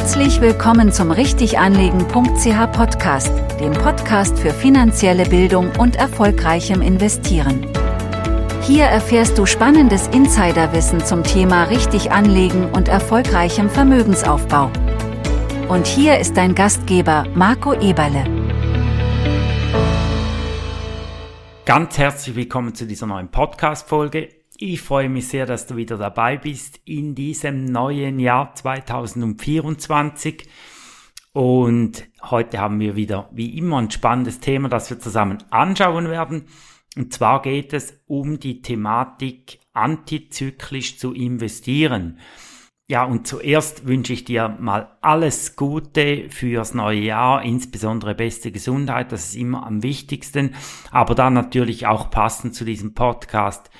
Herzlich willkommen zum Richtiganlegen.ch Podcast, dem Podcast für finanzielle Bildung und erfolgreichem Investieren. Hier erfährst du spannendes Insiderwissen zum Thema richtig anlegen und erfolgreichem Vermögensaufbau. Und hier ist dein Gastgeber Marco Eberle. Ganz herzlich willkommen zu dieser neuen Podcast-Folge. Ich freue mich sehr, dass du wieder dabei bist in diesem neuen Jahr 2024. Und heute haben wir wieder, wie immer, ein spannendes Thema, das wir zusammen anschauen werden. Und zwar geht es um die Thematik, antizyklisch zu investieren. Ja, und zuerst wünsche ich dir mal alles Gute fürs neue Jahr, insbesondere beste Gesundheit, das ist immer am wichtigsten, aber dann natürlich auch passend zu diesem Podcast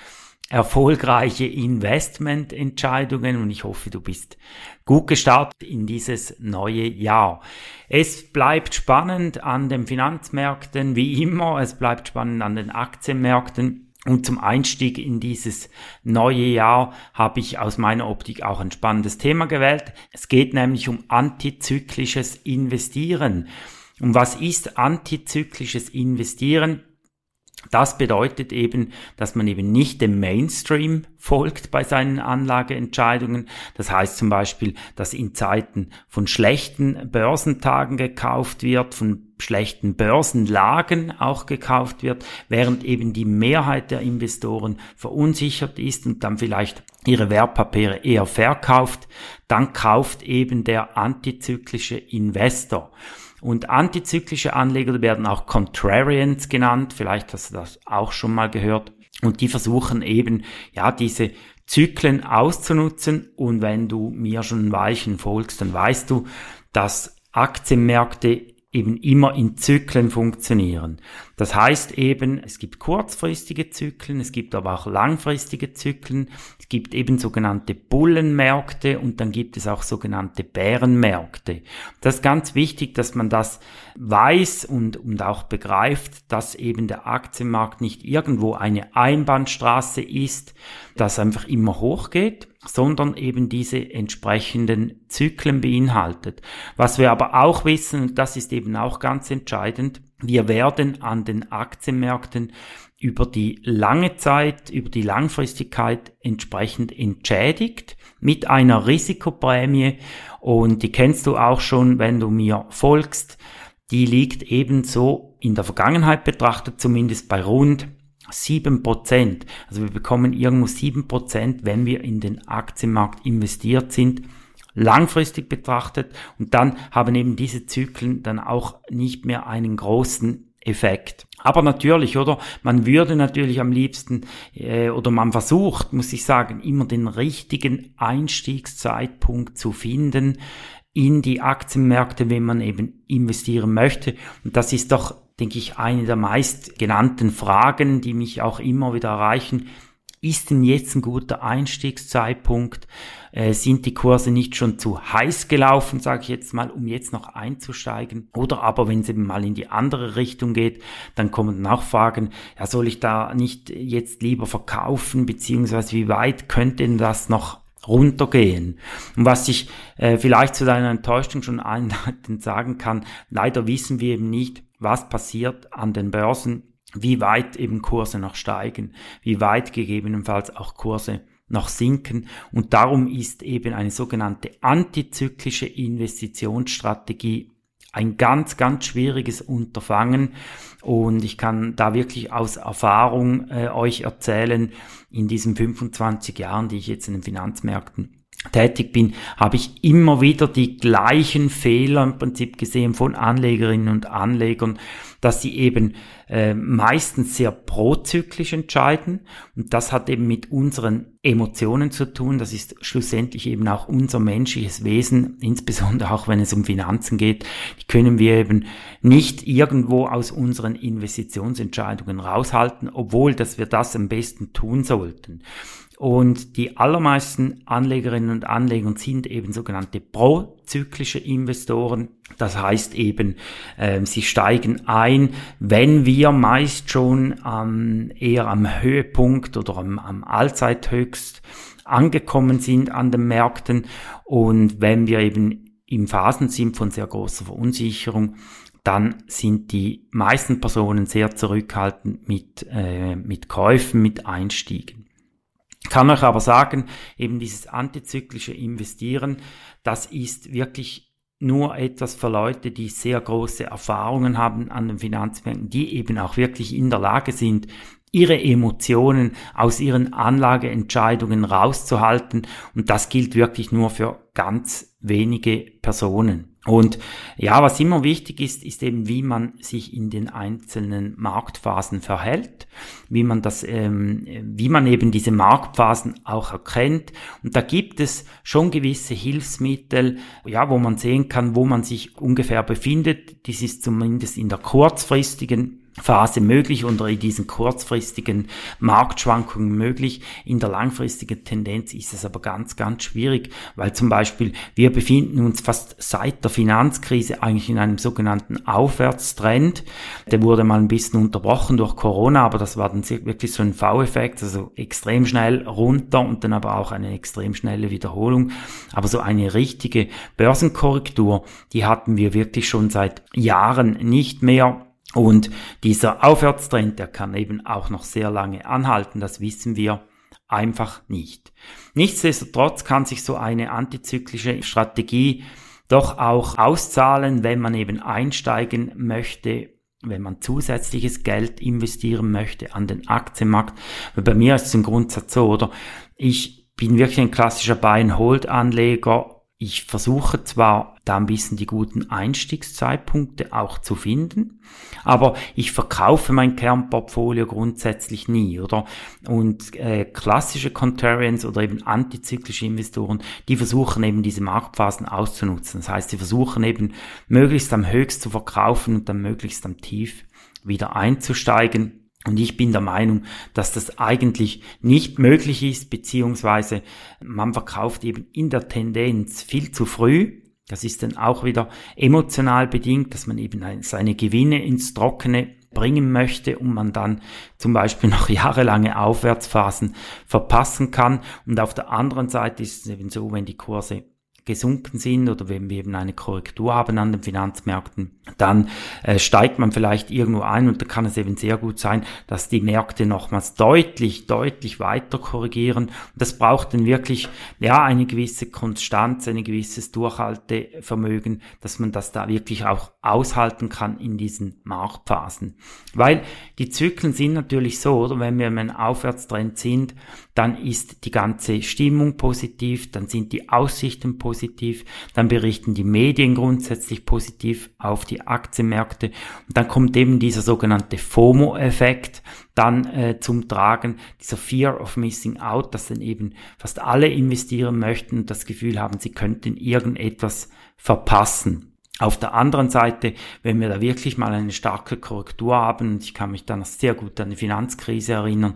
erfolgreiche Investmententscheidungen und ich hoffe, du bist gut gestartet in dieses neue Jahr. Es bleibt spannend an den Finanzmärkten, wie immer, es bleibt spannend an den Aktienmärkten. Und zum Einstieg in dieses neue Jahr habe ich aus meiner Optik auch ein spannendes Thema gewählt. Es geht nämlich um antizyklisches Investieren. Und was ist antizyklisches Investieren? Das bedeutet eben, dass man eben nicht dem Mainstream folgt bei seinen Anlageentscheidungen. Das heißt zum Beispiel, dass in Zeiten von schlechten Börsentagen gekauft wird, von schlechten Börsenlagen auch gekauft wird, während eben die Mehrheit der Investoren verunsichert ist und dann vielleicht ihre Wertpapiere eher verkauft, dann kauft eben der antizyklische Investor. Und antizyklische Anleger werden auch Contrarians genannt. Vielleicht hast du das auch schon mal gehört. Und die versuchen eben, ja, diese Zyklen auszunutzen. Und wenn du mir schon Weichen folgst, dann weißt du, dass Aktienmärkte eben immer in Zyklen funktionieren. Das heißt eben, es gibt kurzfristige Zyklen, es gibt aber auch langfristige Zyklen, es gibt eben sogenannte Bullenmärkte und dann gibt es auch sogenannte Bärenmärkte. Das ist ganz wichtig, dass man das weiß und, und auch begreift, dass eben der Aktienmarkt nicht irgendwo eine Einbahnstraße ist, das einfach immer hochgeht, sondern eben diese entsprechenden Zyklen beinhaltet. Was wir aber auch wissen, und das ist eben auch ganz entscheidend, wir werden an den Aktienmärkten über die lange Zeit, über die Langfristigkeit entsprechend entschädigt mit einer Risikoprämie und die kennst du auch schon, wenn du mir folgst. Die liegt ebenso in der Vergangenheit betrachtet zumindest bei rund 7%. Also wir bekommen irgendwo 7%, wenn wir in den Aktienmarkt investiert sind, langfristig betrachtet. Und dann haben eben diese Zyklen dann auch nicht mehr einen großen Effekt. Aber natürlich, oder? Man würde natürlich am liebsten, äh, oder man versucht, muss ich sagen, immer den richtigen Einstiegszeitpunkt zu finden in die Aktienmärkte, wenn man eben investieren möchte. Und das ist doch denke ich, eine der meist genannten Fragen, die mich auch immer wieder erreichen. Ist denn jetzt ein guter Einstiegszeitpunkt? Äh, sind die Kurse nicht schon zu heiß gelaufen, sage ich jetzt mal, um jetzt noch einzusteigen? Oder aber wenn es eben mal in die andere Richtung geht, dann kommen dann auch Fragen, ja, soll ich da nicht jetzt lieber verkaufen, beziehungsweise wie weit könnte denn das noch runtergehen. Und was ich äh, vielleicht zu deiner Enttäuschung schon einleitend sagen kann, leider wissen wir eben nicht, was passiert an den Börsen, wie weit eben Kurse noch steigen, wie weit gegebenenfalls auch Kurse noch sinken. Und darum ist eben eine sogenannte antizyklische Investitionsstrategie ein ganz, ganz schwieriges Unterfangen. Und ich kann da wirklich aus Erfahrung äh, euch erzählen, in diesen 25 Jahren, die ich jetzt in den Finanzmärkten tätig bin, habe ich immer wieder die gleichen Fehler im Prinzip gesehen von Anlegerinnen und Anlegern, dass sie eben äh, meistens sehr prozyklisch entscheiden. Und das hat eben mit unseren Emotionen zu tun, das ist schlussendlich eben auch unser menschliches Wesen, insbesondere auch wenn es um Finanzen geht, die können wir eben nicht irgendwo aus unseren Investitionsentscheidungen raushalten, obwohl dass wir das am besten tun sollten. Und die allermeisten Anlegerinnen und Anleger sind eben sogenannte prozyklische Investoren. Das heißt eben, äh, sie steigen ein, wenn wir meist schon ähm, eher am Höhepunkt oder am, am Allzeithöchst angekommen sind an den Märkten und wenn wir eben in Phasen sind von sehr großer Verunsicherung, dann sind die meisten Personen sehr zurückhaltend mit, äh, mit Käufen, mit Einstiegen. Kann euch aber sagen, eben dieses antizyklische Investieren, das ist wirklich nur etwas für Leute, die sehr große Erfahrungen haben an den Finanzmärkten, die eben auch wirklich in der Lage sind, ihre Emotionen aus ihren Anlageentscheidungen rauszuhalten. Und das gilt wirklich nur für ganz wenige Personen. Und ja, was immer wichtig ist, ist eben, wie man sich in den einzelnen Marktphasen verhält, wie man das, ähm, wie man eben diese Marktphasen auch erkennt. Und da gibt es schon gewisse Hilfsmittel, ja, wo man sehen kann, wo man sich ungefähr befindet. Dies ist zumindest in der kurzfristigen Phase möglich oder in diesen kurzfristigen Marktschwankungen möglich. In der langfristigen Tendenz ist es aber ganz, ganz schwierig, weil zum Beispiel wir befinden uns fast seit der Finanzkrise eigentlich in einem sogenannten Aufwärtstrend. Der wurde mal ein bisschen unterbrochen durch Corona, aber das war dann wirklich so ein V-Effekt, also extrem schnell runter und dann aber auch eine extrem schnelle Wiederholung. Aber so eine richtige Börsenkorrektur, die hatten wir wirklich schon seit Jahren nicht mehr. Und dieser Aufwärtstrend, der kann eben auch noch sehr lange anhalten, das wissen wir einfach nicht. Nichtsdestotrotz kann sich so eine antizyklische Strategie doch auch auszahlen, wenn man eben einsteigen möchte, wenn man zusätzliches Geld investieren möchte an den Aktienmarkt. Weil bei mir ist es im Grundsatz so, oder? Ich bin wirklich ein klassischer Buy-and-Hold-Anleger ich versuche zwar da ein bisschen die guten Einstiegszeitpunkte auch zu finden, aber ich verkaufe mein Kernportfolio grundsätzlich nie, oder? Und äh, klassische Contrarians oder eben antizyklische Investoren, die versuchen eben diese Marktphasen auszunutzen. Das heißt, sie versuchen eben möglichst am höchst zu verkaufen und dann möglichst am tief wieder einzusteigen. Und ich bin der Meinung, dass das eigentlich nicht möglich ist, beziehungsweise man verkauft eben in der Tendenz viel zu früh. Das ist dann auch wieder emotional bedingt, dass man eben seine Gewinne ins Trockene bringen möchte und man dann zum Beispiel noch jahrelange Aufwärtsphasen verpassen kann. Und auf der anderen Seite ist es eben so, wenn die Kurse gesunken sind oder wenn wir eben eine Korrektur haben an den Finanzmärkten, dann äh, steigt man vielleicht irgendwo ein und da kann es eben sehr gut sein, dass die Märkte nochmals deutlich, deutlich weiter korrigieren. Und das braucht dann wirklich ja eine gewisse Konstanz, ein gewisses Durchhaltevermögen, dass man das da wirklich auch aushalten kann in diesen Marktphasen. Weil die Zyklen sind natürlich so, oder wenn wir in einem Aufwärtstrend sind, dann ist die ganze Stimmung positiv, dann sind die Aussichten positiv, dann berichten die Medien grundsätzlich positiv auf die Aktienmärkte und dann kommt eben dieser sogenannte FOMO-Effekt dann äh, zum Tragen, dieser Fear of Missing Out, dass dann eben fast alle investieren möchten und das Gefühl haben, sie könnten irgendetwas verpassen. Auf der anderen Seite, wenn wir da wirklich mal eine starke Korrektur haben, und ich kann mich dann sehr gut an die Finanzkrise erinnern,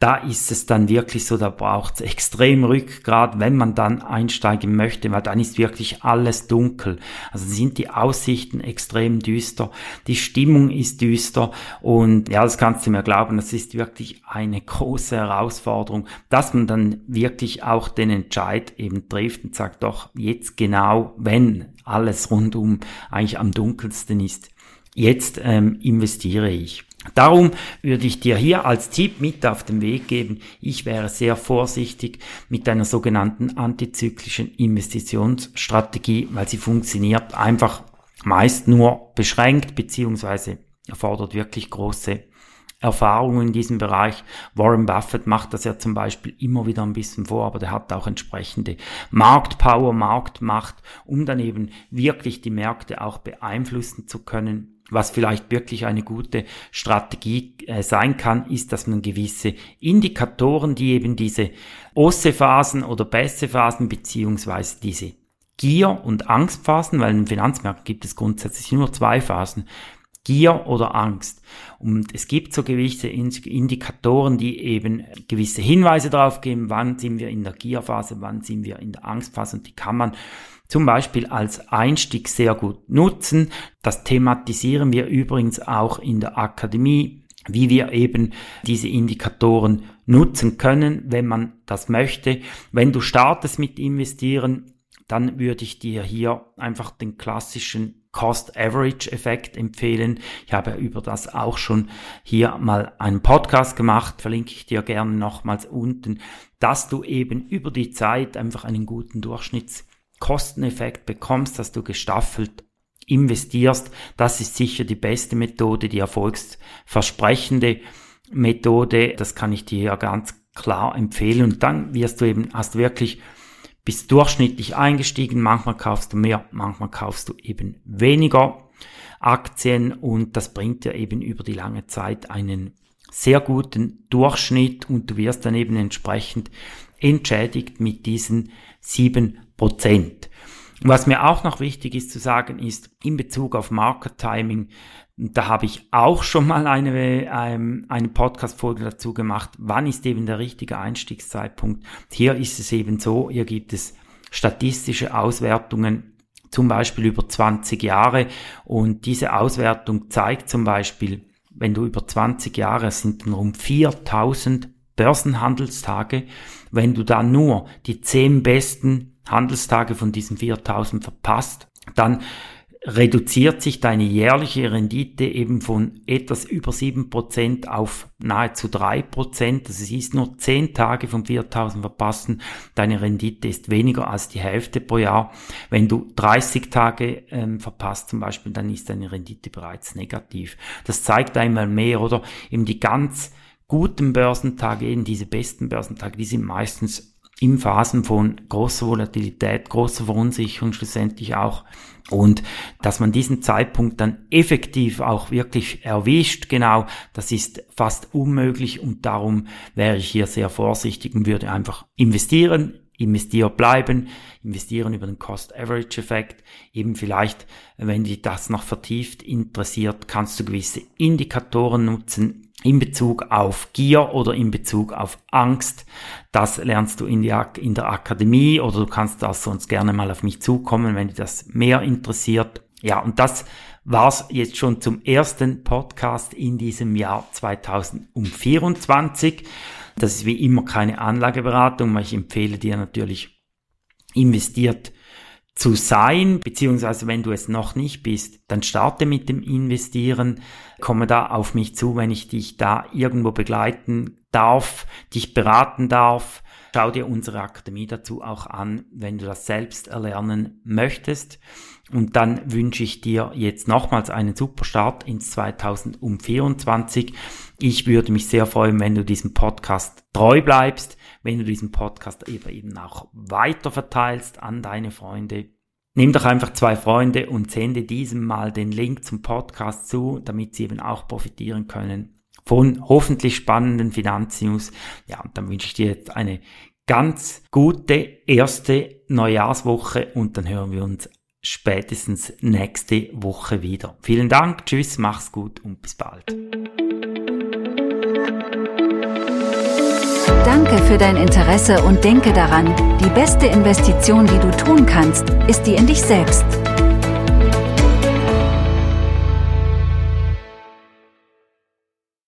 da ist es dann wirklich so, da braucht es extrem Rückgrat, wenn man dann einsteigen möchte, weil dann ist wirklich alles dunkel. Also sind die Aussichten extrem düster, die Stimmung ist düster und ja, das kannst du mir glauben, das ist wirklich eine große Herausforderung, dass man dann wirklich auch den Entscheid eben trifft und sagt, doch jetzt genau, wenn alles rundum eigentlich am dunkelsten ist. Jetzt ähm, investiere ich. Darum würde ich dir hier als Tipp mit auf den Weg geben, ich wäre sehr vorsichtig mit einer sogenannten antizyklischen Investitionsstrategie, weil sie funktioniert einfach meist nur beschränkt beziehungsweise erfordert wirklich große Erfahrungen in diesem Bereich. Warren Buffett macht das ja zum Beispiel immer wieder ein bisschen vor, aber der hat auch entsprechende Marktpower, Marktmacht, um dann eben wirklich die Märkte auch beeinflussen zu können. Was vielleicht wirklich eine gute Strategie äh, sein kann, ist, dass man gewisse Indikatoren, die eben diese Osse-Phasen oder Bässe-Phasen beziehungsweise diese Gier- und Angstphasen, weil in Finanzmärkten gibt es grundsätzlich nur zwei Phasen, Gier oder Angst. Und es gibt so gewisse Indikatoren, die eben gewisse Hinweise darauf geben, wann sind wir in der Gierphase, wann sind wir in der Angstphase und die kann man zum Beispiel als Einstieg sehr gut nutzen. Das thematisieren wir übrigens auch in der Akademie, wie wir eben diese Indikatoren nutzen können, wenn man das möchte. Wenn du startest mit investieren, dann würde ich dir hier einfach den klassischen Cost-Average-Effekt empfehlen. Ich habe über das auch schon hier mal einen Podcast gemacht, verlinke ich dir gerne nochmals unten, dass du eben über die Zeit einfach einen guten Durchschnittskosteneffekt bekommst, dass du gestaffelt investierst. Das ist sicher die beste Methode, die erfolgsversprechende Methode. Das kann ich dir ja ganz klar empfehlen. Und dann wirst du eben, hast wirklich bist durchschnittlich eingestiegen, manchmal kaufst du mehr, manchmal kaufst du eben weniger Aktien. Und das bringt dir eben über die lange Zeit einen sehr guten Durchschnitt. Und du wirst dann eben entsprechend entschädigt mit diesen sieben Prozent. Was mir auch noch wichtig ist zu sagen, ist in Bezug auf Market Timing, da habe ich auch schon mal eine, ähm, eine Podcast-Folge dazu gemacht. Wann ist eben der richtige Einstiegszeitpunkt? Hier ist es eben so, hier gibt es statistische Auswertungen, zum Beispiel über 20 Jahre. Und diese Auswertung zeigt zum Beispiel, wenn du über 20 Jahre, es sind dann rund 4000 Börsenhandelstage, wenn du da nur die 10 besten Handelstage von diesen 4000 verpasst, dann reduziert sich deine jährliche Rendite eben von etwas über 7% auf nahezu 3%. Das ist nur 10 Tage von 4000 verpassen. Deine Rendite ist weniger als die Hälfte pro Jahr. Wenn du 30 Tage ähm, verpasst zum Beispiel, dann ist deine Rendite bereits negativ. Das zeigt einmal mehr, oder? Eben die ganz guten Börsentage, eben diese besten Börsentage, die sind meistens in Phasen von großer Volatilität, großer Verunsicherung schlussendlich auch und dass man diesen Zeitpunkt dann effektiv auch wirklich erwischt, genau, das ist fast unmöglich und darum wäre ich hier sehr vorsichtig und würde einfach investieren, investier bleiben, investieren über den Cost-Average-Effekt. Eben vielleicht, wenn dich das noch vertieft interessiert, kannst du gewisse Indikatoren nutzen, in Bezug auf Gier oder in Bezug auf Angst. Das lernst du in, die, in der Akademie oder du kannst das sonst gerne mal auf mich zukommen, wenn dich das mehr interessiert. Ja, und das war's jetzt schon zum ersten Podcast in diesem Jahr 2024. Das ist wie immer keine Anlageberatung, aber ich empfehle dir natürlich investiert zu sein, beziehungsweise wenn du es noch nicht bist, dann starte mit dem Investieren, komme da auf mich zu, wenn ich dich da irgendwo begleiten darf, dich beraten darf. Schau dir unsere Akademie dazu auch an, wenn du das selbst erlernen möchtest. Und dann wünsche ich dir jetzt nochmals einen super Start ins 2024. Ich würde mich sehr freuen, wenn du diesem Podcast treu bleibst wenn du diesen Podcast eben auch weiter verteilst an deine Freunde. Nimm doch einfach zwei Freunde und sende diesem mal den Link zum Podcast zu, damit sie eben auch profitieren können von hoffentlich spannenden Finanznews. Ja, und dann wünsche ich dir jetzt eine ganz gute erste Neujahrswoche und dann hören wir uns spätestens nächste Woche wieder. Vielen Dank, tschüss, mach's gut und bis bald. Danke für dein Interesse und denke daran, die beste Investition, die du tun kannst, ist die in dich selbst.